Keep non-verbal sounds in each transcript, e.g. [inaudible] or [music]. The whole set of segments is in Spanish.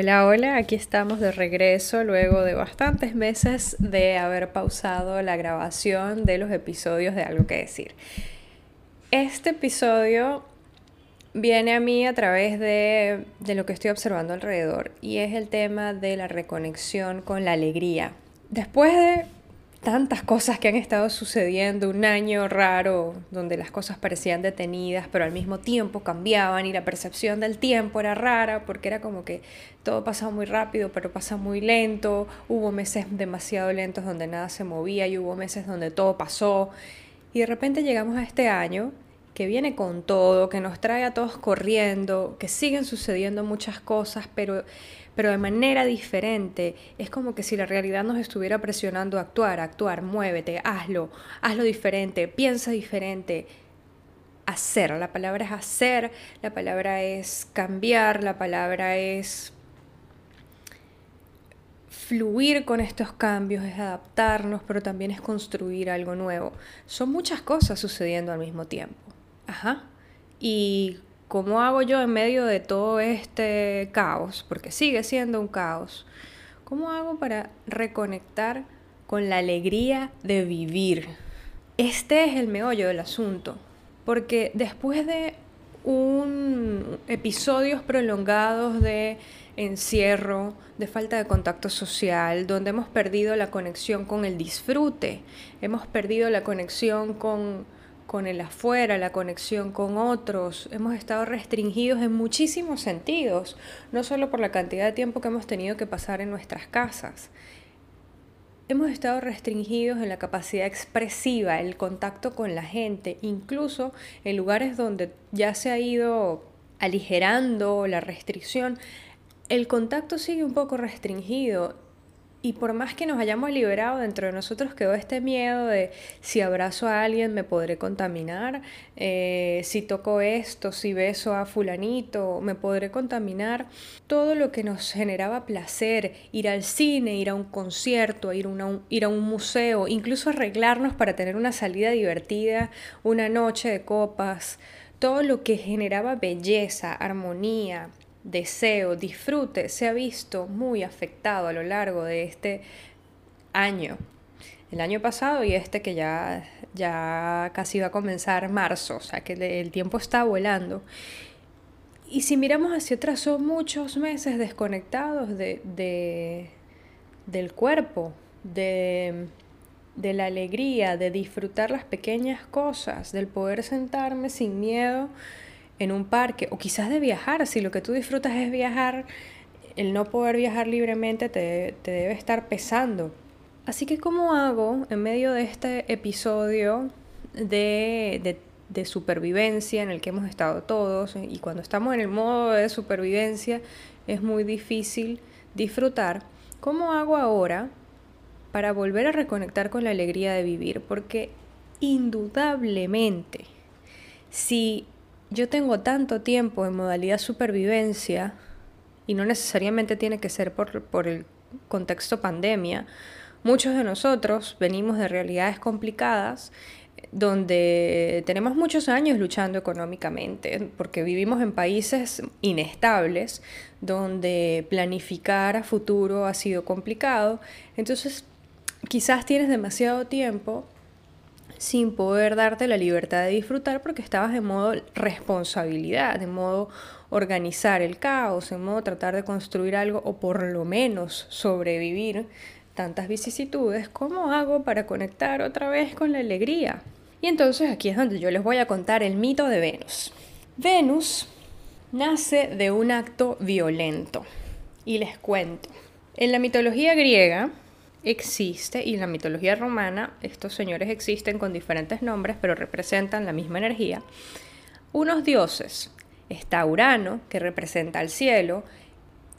Hola, hola, aquí estamos de regreso luego de bastantes meses de haber pausado la grabación de los episodios de Algo que decir. Este episodio viene a mí a través de, de lo que estoy observando alrededor y es el tema de la reconexión con la alegría. Después de tantas cosas que han estado sucediendo, un año raro donde las cosas parecían detenidas, pero al mismo tiempo cambiaban y la percepción del tiempo era rara porque era como que todo pasaba muy rápido, pero pasa muy lento, hubo meses demasiado lentos donde nada se movía y hubo meses donde todo pasó. Y de repente llegamos a este año que viene con todo, que nos trae a todos corriendo, que siguen sucediendo muchas cosas, pero pero de manera diferente. Es como que si la realidad nos estuviera presionando a actuar, actuar, muévete, hazlo, hazlo diferente, piensa diferente. Hacer, la palabra es hacer, la palabra es cambiar, la palabra es fluir con estos cambios, es adaptarnos, pero también es construir algo nuevo. Son muchas cosas sucediendo al mismo tiempo. Ajá. Y ¿Cómo hago yo en medio de todo este caos? Porque sigue siendo un caos. ¿Cómo hago para reconectar con la alegría de vivir? Este es el meollo del asunto. Porque después de un episodios prolongados de encierro, de falta de contacto social, donde hemos perdido la conexión con el disfrute, hemos perdido la conexión con con el afuera, la conexión con otros. Hemos estado restringidos en muchísimos sentidos, no solo por la cantidad de tiempo que hemos tenido que pasar en nuestras casas. Hemos estado restringidos en la capacidad expresiva, el contacto con la gente, incluso en lugares donde ya se ha ido aligerando la restricción, el contacto sigue un poco restringido y por más que nos hayamos liberado dentro de nosotros quedó este miedo de si abrazo a alguien me podré contaminar, eh, si toco esto, si beso a fulanito, me podré contaminar. Todo lo que nos generaba placer, ir al cine, ir a un concierto, ir, ir a un museo, incluso arreglarnos para tener una salida divertida, una noche de copas, todo lo que generaba belleza, armonía, deseo, disfrute, se ha visto muy afectado a lo largo de este año. El año pasado y este que ya, ya casi va a comenzar marzo, o sea que el tiempo está volando. Y si miramos hacia atrás, son muchos meses desconectados de, del cuerpo, de, de la alegría, de disfrutar las pequeñas cosas, del poder sentarme sin miedo en un parque o quizás de viajar, si lo que tú disfrutas es viajar, el no poder viajar libremente te, debe estar pesando. Así que ¿cómo hago en medio de este episodio de, de supervivencia en el que hemos estado todos y cuando estamos en el modo de supervivencia es muy difícil disfrutar? ¿Cómo hago ahora para volver a reconectar con la alegría de vivir? Porque indudablemente, si yo tengo tanto tiempo en modalidad supervivencia, y no necesariamente tiene que ser por, por el contexto pandemia, muchos de nosotros venimos de realidades complicadas donde tenemos muchos años luchando económicamente, porque vivimos en países inestables, donde planificar a futuro ha sido complicado. Entonces, quizás tienes demasiado tiempo sin poder darte la libertad de disfrutar porque estabas en modo responsabilidad, en modo organizar el caos, en modo tratar de construir algo o por lo menos sobrevivir tantas vicisitudes, ¿cómo hago para conectar otra vez con la alegría? Y entonces aquí es donde yo les voy a contar el mito de Venus. Venus nace de un acto violento. Y les cuento. En la mitología griega, existe y en la mitología romana estos señores existen con diferentes nombres pero representan la misma energía. Unos dioses. Está Urano, que representa el cielo,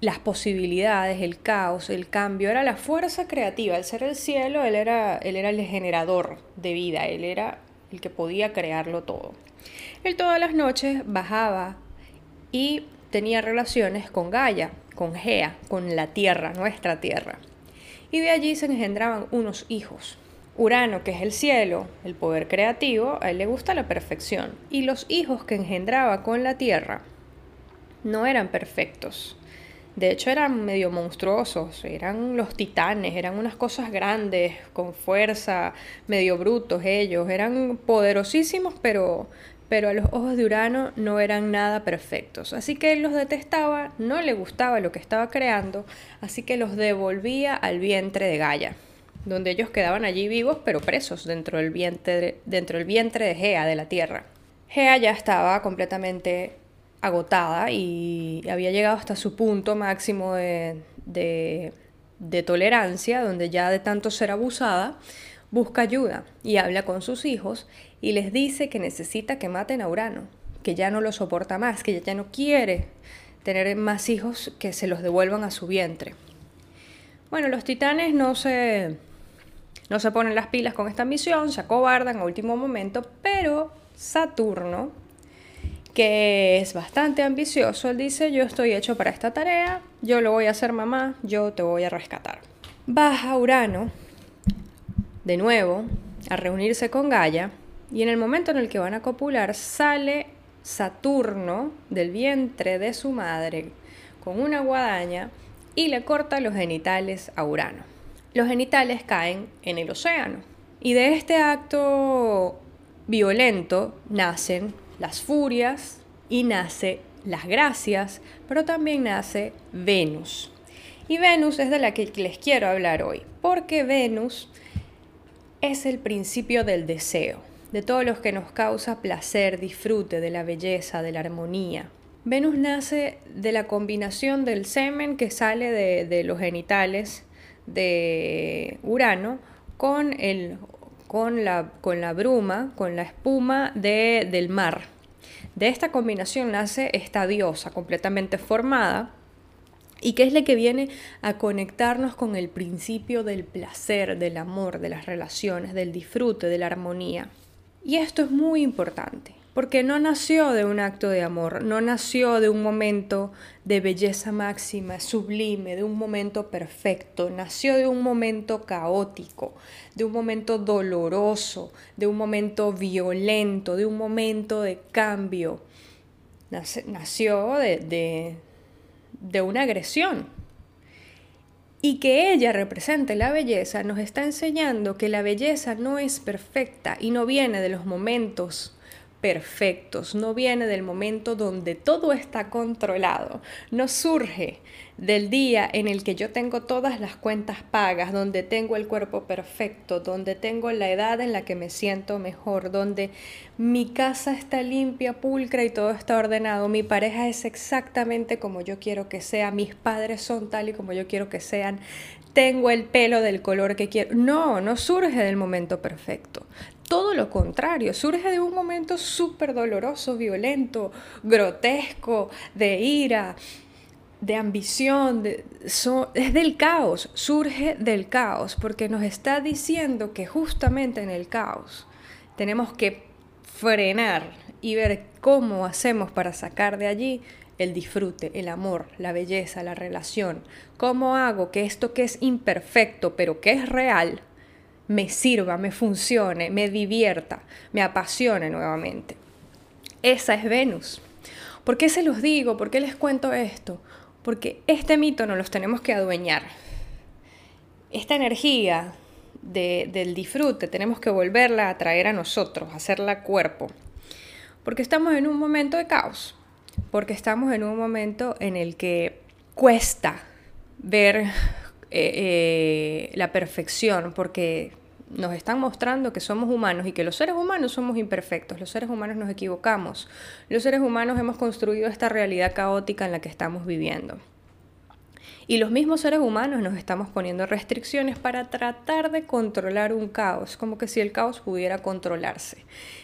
las posibilidades, el caos, el cambio, era la fuerza creativa. Al ser el cielo, él era, él era el generador de vida, él era el que podía crearlo todo. Él todas las noches bajaba y tenía relaciones con Gaia, con Gea, con la tierra, nuestra tierra y de allí se engendraban unos hijos. Urano, que es el cielo, el poder creativo, a él le gusta la perfección. Y los hijos que engendraba con la tierra no eran perfectos. De hecho eran medio monstruosos, eran los titanes, eran unas cosas grandes, con fuerza, medio brutos ellos, eran poderosísimos, pero, pero a los ojos de Urano no eran nada perfectos. Así que él los detestaba, no le gustaba lo que estaba creando, así que los devolvía al vientre de Gaia, donde ellos quedaban allí vivos, pero presos dentro del vientre, dentro del vientre de Gea, de la Tierra. Gea ya estaba completamente agotada y había llegado hasta su punto máximo de, de, tolerancia, donde ya de tanto ser abusada, busca ayuda y habla con sus hijos y les dice que necesita que maten a Urano, que ya no lo soporta más, que ya no quiere tener más hijos que se los devuelvan a su vientre. Bueno, los titanes no se, no se ponen las pilas con esta misión, se acobardan a último momento, pero Saturno, que es bastante ambicioso. Él dice, yo estoy hecho para esta tarea, yo lo voy a hacer mamá, yo te voy a rescatar. Baja Urano, de nuevo, a reunirse con Gaia, y en el momento en el que van a copular sale Saturno del vientre de su madre con una guadaña y le corta los genitales a Urano. Los genitales caen en el océano. Y de este acto violento nacen las furias y nace las gracias, pero también nace Venus. Y Venus es de la que les quiero hablar hoy, porque Venus es el principio del deseo, de todo lo que nos causa placer, disfrute, de la belleza, de la armonía. Venus nace de la combinación del semen que sale de, los genitales de Urano con el con la, con la bruma, con la espuma de, del mar. De esta combinación nace esta diosa completamente formada y que es la que viene a conectarnos con el principio del placer, del amor, de las relaciones, del disfrute, de la armonía. Y esto es muy importante porque no nació de un acto de amor, no nació de un momento de belleza máxima, sublime, de un momento perfecto, nació de un momento caótico, de un momento doloroso, de un momento violento, de un momento de cambio. Nació de, una agresión. Y que ella represente la belleza nos está enseñando que la belleza no es perfecta y no viene de los momentos perfectos, no viene del momento donde todo está controlado, no surge del día en el que yo tengo todas las cuentas pagas, donde tengo el cuerpo perfecto, donde tengo la edad en la que me siento mejor, donde mi casa está limpia, pulcra y todo está ordenado, mi pareja es exactamente como yo quiero que sea, mis padres son tal y como yo quiero que sean, tengo el pelo del color que quiero. No, no surge del momento perfecto todo lo contrario, surge de un momento súper doloroso, violento, grotesco, de ira, de ambición, es del caos, surge del caos, porque nos está diciendo que justamente en el caos tenemos que frenar y ver cómo hacemos para sacar de allí el disfrute, el amor, la belleza, la relación. ¿Cómo hago que esto que es imperfecto pero que es real me sirva, me funcione, me divierta, me apasione nuevamente. Esa es Venus. ¿Por qué se los digo? ¿Por qué les cuento esto? Porque este mito no los tenemos que adueñar. Esta energía del disfrute tenemos que volverla a traer a nosotros, hacerla cuerpo. Porque estamos en un momento de caos. Porque estamos en un momento en el que cuesta ver eh, eh, la perfección, porque nos están mostrando que somos humanos y que los seres humanos somos imperfectos, los seres humanos nos equivocamos, los seres humanos hemos construido esta realidad caótica en la que estamos viviendo. Y los mismos seres humanos nos estamos poniendo restricciones para tratar de controlar un caos, como que si el caos pudiera controlarse.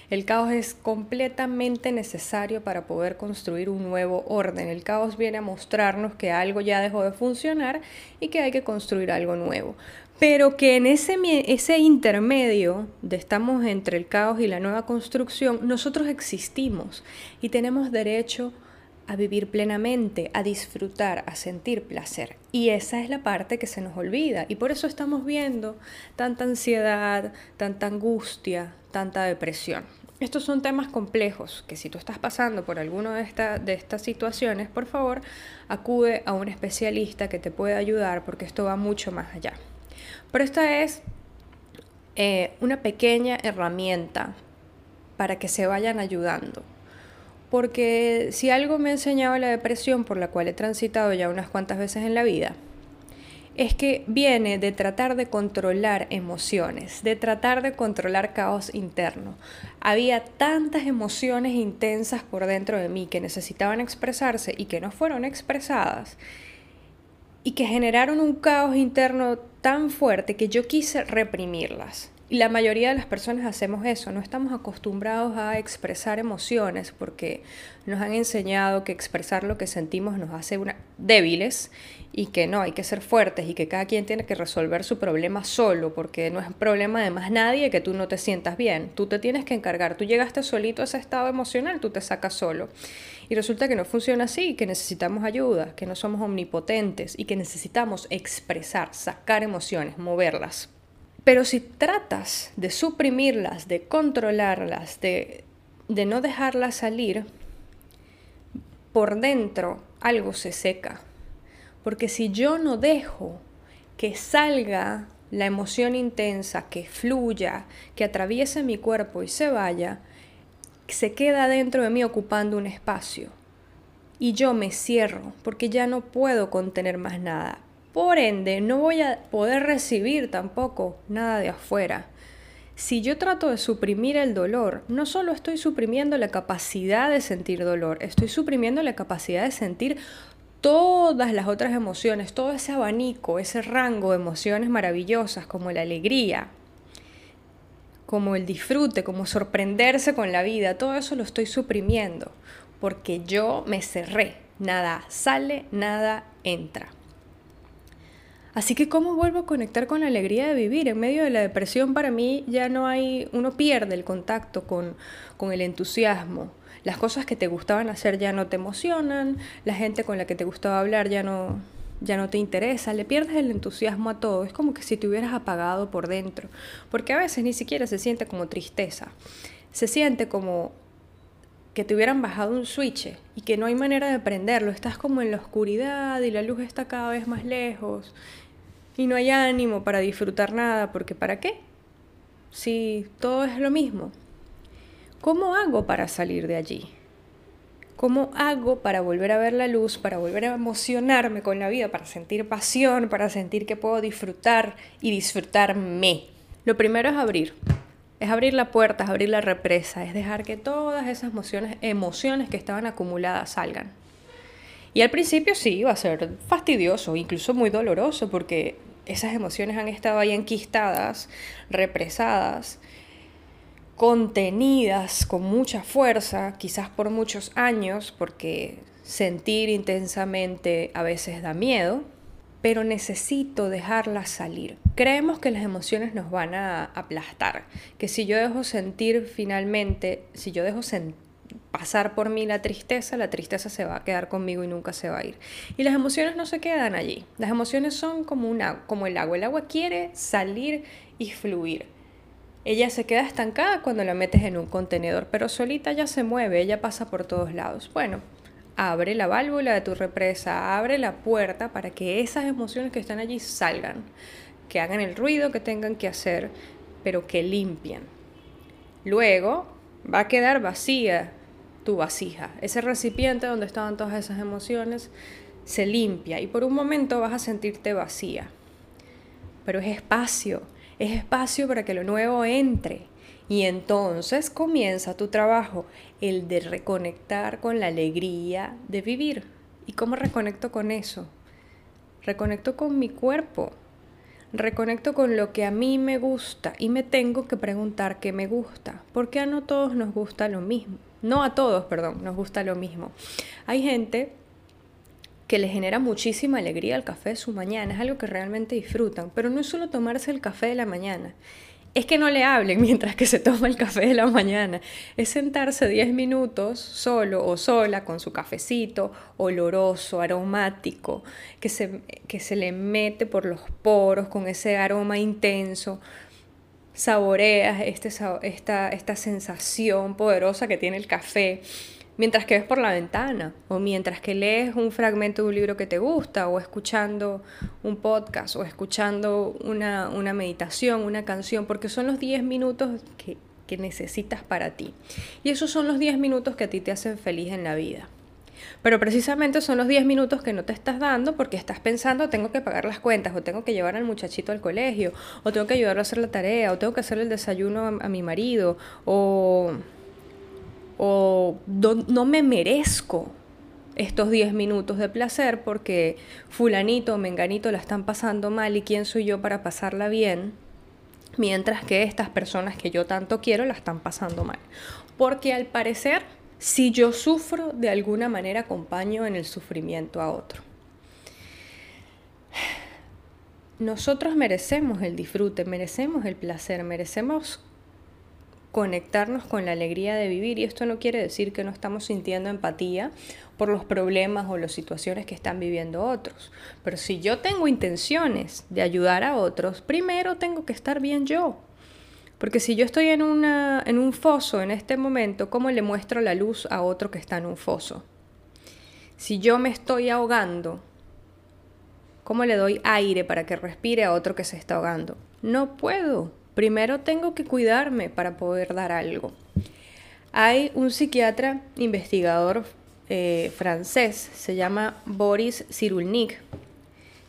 El caos es completamente necesario para poder construir un nuevo orden. El caos viene a mostrarnos que algo ya dejó de funcionar y que hay que construir algo nuevo pero que en ese, ese intermedio de estamos entre el caos y la nueva construcción, nosotros existimos y tenemos derecho a vivir plenamente, a disfrutar, a sentir placer. Y esa es la parte que se nos olvida. Y por eso estamos viendo tanta ansiedad, tanta angustia, tanta depresión. estos son temas complejos que si tú estás pasando por alguna de, de estas situaciones, por favor, acude a un especialista que te pueda ayudar porque esto va mucho más allá. Pero esta es eh, una pequeña herramienta para que se vayan ayudando. Porque si algo me ha enseñado la depresión por la cual he transitado ya unas cuantas veces en la vida, es que viene de tratar de controlar emociones, de tratar de controlar caos interno. Había tantas emociones intensas por dentro de mí que necesitaban expresarse y que no fueron expresadas y que generaron un caos interno tan fuerte que yo quise reprimirlas. Y la mayoría de las personas hacemos eso, no estamos acostumbrados a expresar emociones porque nos han enseñado que expresar lo que sentimos nos hace una... débiles y que no, hay que ser fuertes y que cada quien tiene que resolver su problema solo porque no es problema de más nadie que tú no te sientas bien, tú te tienes que encargar, tú llegaste solito a ese estado emocional, tú te sacas solo. Y resulta que no funciona así, que necesitamos ayuda, que no somos omnipotentes y que necesitamos expresar, sacar emociones, moverlas. Pero si tratas de suprimirlas, de controlarlas, de, de no dejarlas salir, por dentro algo se seca. Porque si yo no dejo que salga la emoción intensa, que fluya, que atraviese mi cuerpo y se vaya, se queda dentro de mí ocupando un espacio. Y yo me cierro porque ya no puedo contener más nada. Por ende, no voy a poder recibir tampoco nada de afuera. Si yo trato de suprimir el dolor, no solo estoy suprimiendo la capacidad de sentir dolor, estoy suprimiendo la capacidad de sentir todas las otras emociones, todo ese abanico, ese rango de emociones maravillosas como la alegría, como el disfrute, como sorprenderse con la vida, todo eso lo estoy suprimiendo porque yo me cerré, nada sale, nada entra. Así que ¿cómo vuelvo a conectar con la alegría de vivir? En medio de la depresión para mí ya no hay, uno pierde el contacto con, con el entusiasmo. Las cosas que te gustaban hacer ya no te emocionan, la gente con la que te gustaba hablar ya no, ya no te interesa, le pierdes el entusiasmo a todo, es como que si te hubieras apagado por dentro, porque a veces ni siquiera se siente como tristeza, se siente como que te hubieran bajado un switch y que no hay manera de prenderlo, estás como en la oscuridad y la luz está cada vez más lejos y no hay ánimo para disfrutar nada, porque ¿para qué? Si todo es lo mismo. ¿Cómo hago para salir de allí? ¿Cómo hago para volver a ver la luz, para volver a emocionarme con la vida, para sentir pasión, para sentir que puedo disfrutar y disfrutarme? Lo primero es abrir. Es abrir la puerta, es abrir la represa, es dejar que todas esas emociones, emociones que estaban acumuladas salgan. Y al principio sí, va a ser fastidioso, incluso muy doloroso, porque esas emociones han estado ahí enquistadas, represadas, contenidas con mucha fuerza, quizás por muchos años, porque sentir intensamente a veces da miedo, pero necesito dejarlas salir. Creemos que las emociones nos van a aplastar, que si yo dejo sentir finalmente, si yo dejo sentir pasar por mí la tristeza, la tristeza se va a quedar conmigo y nunca se va a ir. Y las emociones no se quedan allí. Las emociones son como, una, como el agua. El agua quiere salir y fluir. Ella se queda estancada cuando la metes en un contenedor, pero solita ya se mueve, ella pasa por todos lados. Bueno, abre la válvula de tu represa, abre la puerta para que esas emociones que están allí salgan, que hagan el ruido que tengan que hacer, pero que limpien. Luego va a quedar vacía tu vasija. Ese recipiente donde estaban todas esas emociones se limpia y por un momento vas a sentirte vacía. Pero es espacio, es espacio para que lo nuevo entre. Y entonces comienza tu trabajo, el de reconectar con la alegría de vivir. ¿Y cómo reconecto con eso? Reconecto con mi cuerpo, reconecto con lo que a mí me gusta y me tengo que preguntar qué me gusta, porque a no todos nos gusta lo mismo. No a todos, perdón, nos gusta lo mismo. Hay gente que le genera muchísima alegría el café de su mañana, es algo que realmente disfrutan, pero no es solo tomarse el café de la mañana, es que no le hablen [laughs] mientras que se toma el café de la mañana, es sentarse 10 minutos solo o sola con su cafecito oloroso, aromático, que se, que se le mete por los poros con ese aroma intenso, saboreas este, esta, esta sensación poderosa que tiene el café mientras que ves por la ventana o mientras que lees un fragmento de un libro que te gusta o escuchando un podcast o escuchando una, meditación, una canción, porque son los 10 minutos que, que necesitas para ti. Y esos son los 10 minutos que a ti te hacen feliz en la vida. Pero precisamente son los 10 minutos que no te estás dando porque estás pensando tengo que pagar las cuentas o tengo que llevar al muchachito al colegio o tengo que ayudarlo a hacer la tarea o tengo que hacer el desayuno a, mi marido o o no, me merezco estos 10 minutos de placer porque fulanito o menganito la están pasando mal y quién soy yo para pasarla bien, mientras que estas personas que yo tanto quiero la están pasando mal. Porque al parecer, si yo sufro, de alguna manera acompaño en el sufrimiento a otro. Nosotros merecemos el disfrute, merecemos el placer, merecemos conectarnos con la alegría de vivir y esto no quiere decir que no estamos sintiendo empatía por los problemas o las situaciones que están viviendo otros. Pero si yo tengo intenciones de ayudar a otros, primero tengo que estar bien yo. Porque si yo estoy en, una, en un foso en este momento, ¿cómo le muestro la luz a otro que está en un foso? Si yo me estoy ahogando, ¿cómo le doy aire para que respire a otro que se está ahogando? No puedo. Primero tengo que cuidarme para poder dar algo. Hay un psiquiatra investigador eh, francés, se llama Boris Cyrulnik,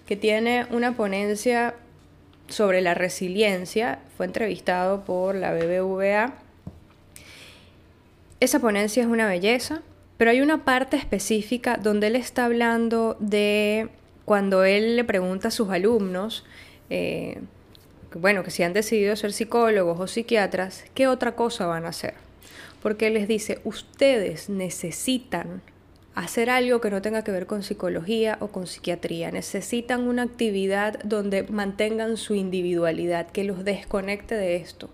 que tiene una ponencia sobre la resiliencia, fue entrevistado por la BBVA. Esa ponencia es una belleza, pero hay una parte específica donde él está hablando de cuando él le pregunta a sus alumnos, eh, bueno, que si han decidido ser psicólogos o psiquiatras, ¿qué otra cosa van a hacer? Porque les dice, ustedes necesitan hacer algo que no tenga que ver con psicología o con psiquiatría. Necesitan una actividad donde mantengan su individualidad, que los desconecte de esto.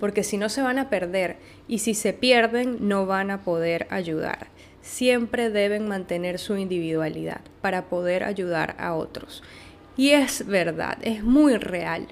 Porque si no se van a perder y si se pierden no van a poder ayudar. Siempre deben mantener su individualidad para poder ayudar a otros. Y es verdad, es muy real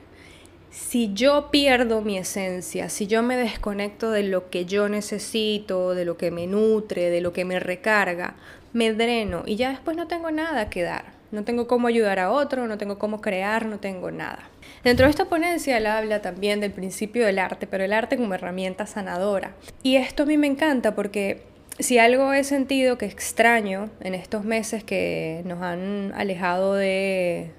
si yo pierdo mi esencia, si yo me desconecto de lo que yo necesito, de lo que me nutre, de lo que me recarga, me dreno y ya después no tengo nada que dar. No tengo cómo ayudar a otro, no tengo cómo crear, no tengo nada. Dentro de esta ponencia él habla también del principio del arte, pero el arte como herramienta sanadora. Y esto a mí me encanta porque si algo he sentido que extraño en estos meses que nos han alejado de,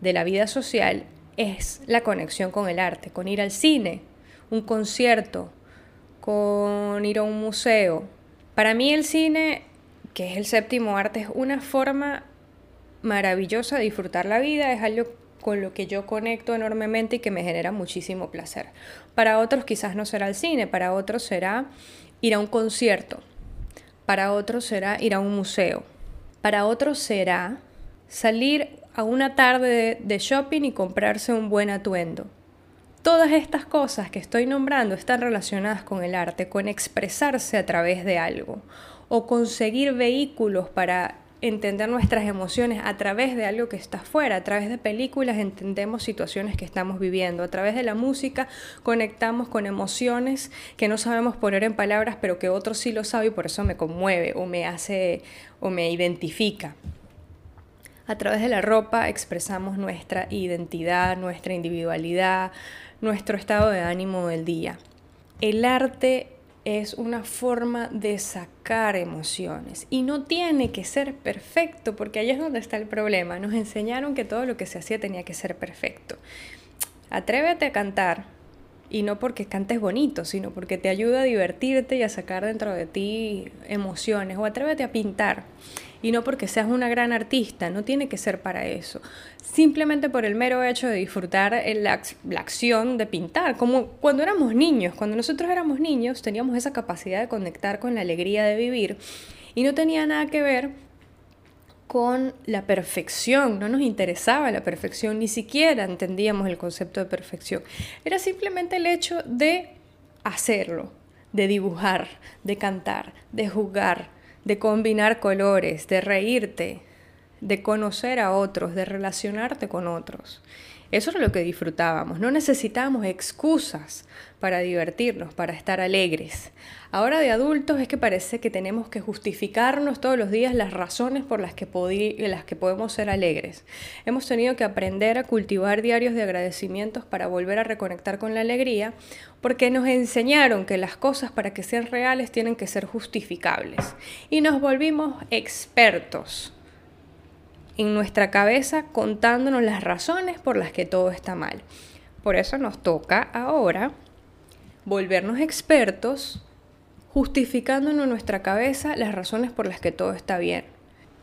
de la vida social es la conexión con el arte, con ir al cine, un concierto, con ir a un museo. Para mí el cine, que es el séptimo arte, es una forma maravillosa de disfrutar la vida, es algo con lo que yo conecto enormemente y que me genera muchísimo placer. Para otros quizás no será el cine, para otros será ir a un concierto, para otros será ir a un museo, para otros será salir a una tarde de shopping y comprarse un buen atuendo. Todas estas cosas que estoy nombrando están relacionadas con el arte, con expresarse a través de algo o conseguir vehículos para entender nuestras emociones a través de algo que está afuera, a través de películas entendemos situaciones que estamos viviendo, a través de la música conectamos con emociones que no sabemos poner en palabras, pero que otro sí lo sabe y por eso me conmueve o me hace o me identifica. A través de la ropa expresamos nuestra identidad, nuestra individualidad, nuestro estado de ánimo del día. El arte es una forma de sacar emociones y no tiene que ser perfecto porque ahí es donde está el problema. Nos enseñaron que todo lo que se hacía tenía que ser perfecto. Atrévete a cantar y no porque cantes bonito, sino porque te ayuda a divertirte y a sacar dentro de ti emociones o atrévete a pintar y no porque seas una gran artista, no tiene que ser para eso. Simplemente por el mero hecho de disfrutar la, la acción de pintar, como cuando éramos niños, cuando nosotros éramos niños teníamos esa capacidad de conectar con la alegría de vivir y no tenía nada que ver con la perfección, no nos interesaba la perfección, ni siquiera entendíamos el concepto de perfección. Era simplemente el hecho de hacerlo, de dibujar, de cantar, de jugar, de combinar colores, de reírte, de conocer a otros, de relacionarte con otros. Eso era lo que disfrutábamos. No necesitábamos excusas para divertirnos, para estar alegres. Ahora de adultos es que parece que tenemos que justificarnos todos los días las razones por las que, las que podemos ser alegres. Hemos tenido que aprender a cultivar diarios de agradecimientos para volver a reconectar con la alegría, porque nos enseñaron que las cosas para que sean reales tienen que ser justificables. Y nos volvimos expertos en nuestra cabeza contándonos las razones por las que todo está mal. Por eso nos toca ahora volvernos expertos justificándonos en nuestra cabeza las razones por las que todo está bien.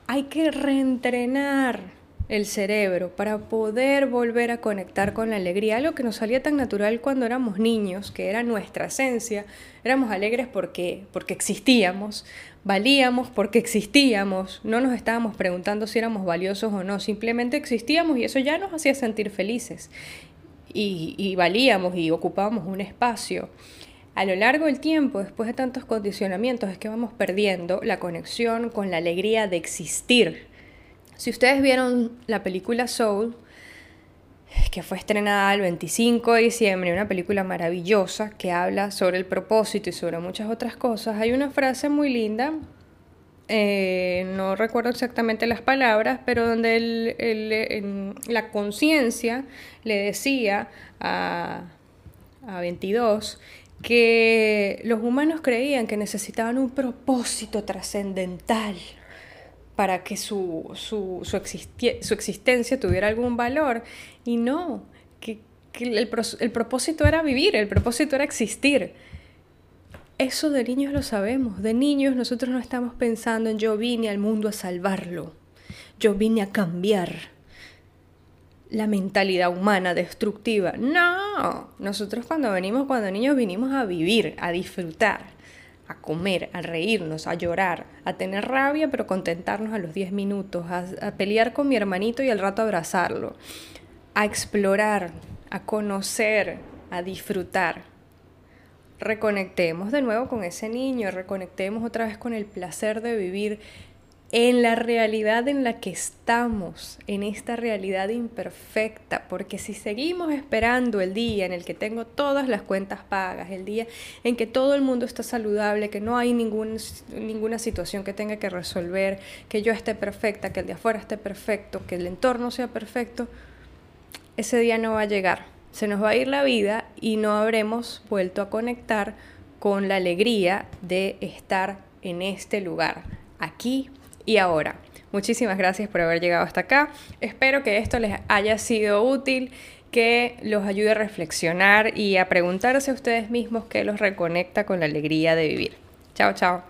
Hay que reentrenar el cerebro para poder volver a conectar con la alegría, algo que nos salía tan natural cuando éramos niños, que era nuestra esencia, éramos alegres porque, porque existíamos, valíamos porque existíamos, no nos estábamos preguntando si éramos valiosos o no, simplemente existíamos y eso ya nos hacía sentir felices. Y, y valíamos y ocupábamos un espacio. A lo largo del tiempo, después de tantos condicionamientos, es que vamos perdiendo la conexión con la alegría de existir si ustedes vieron la película Soul, que fue estrenada el 25 de diciembre, una película maravillosa que habla sobre el propósito y sobre muchas otras cosas, hay una frase muy linda, eh, no recuerdo exactamente las palabras, pero donde la conciencia le decía a, a 22 que los humanos creían que necesitaban un propósito trascendental para que su, su, su, existencia tuviera algún valor. Y no, que, el, el propósito era vivir, el propósito era existir. Eso de niños lo sabemos, de niños nosotros no estamos pensando en yo vine al mundo a salvarlo, yo vine a cambiar la mentalidad humana destructiva. No, nosotros cuando venimos, cuando niños vinimos a vivir, a disfrutar a comer, a reírnos, a llorar, a tener rabia pero contentarnos a los 10 minutos, a, pelear con mi hermanito y al rato abrazarlo, a explorar, a conocer, a disfrutar. Reconectemos de nuevo con ese niño, reconectemos otra vez con el placer de vivir en la realidad en la que estamos, en esta realidad imperfecta, porque si seguimos esperando el día en el que tengo todas las cuentas pagas, el día en que todo el mundo está saludable, que no hay ningún, ninguna situación que tenga que resolver, que yo esté perfecta, que el de afuera esté perfecto, que el entorno sea perfecto, ese día no va a llegar. Se nos va a ir la vida y no habremos vuelto a conectar con la alegría de estar en este lugar, aquí y ahora. Muchísimas gracias por haber llegado hasta acá. Espero que esto les haya sido útil, que los ayude a reflexionar y a preguntarse a ustedes mismos qué los reconecta con la alegría de vivir. Chao, chao.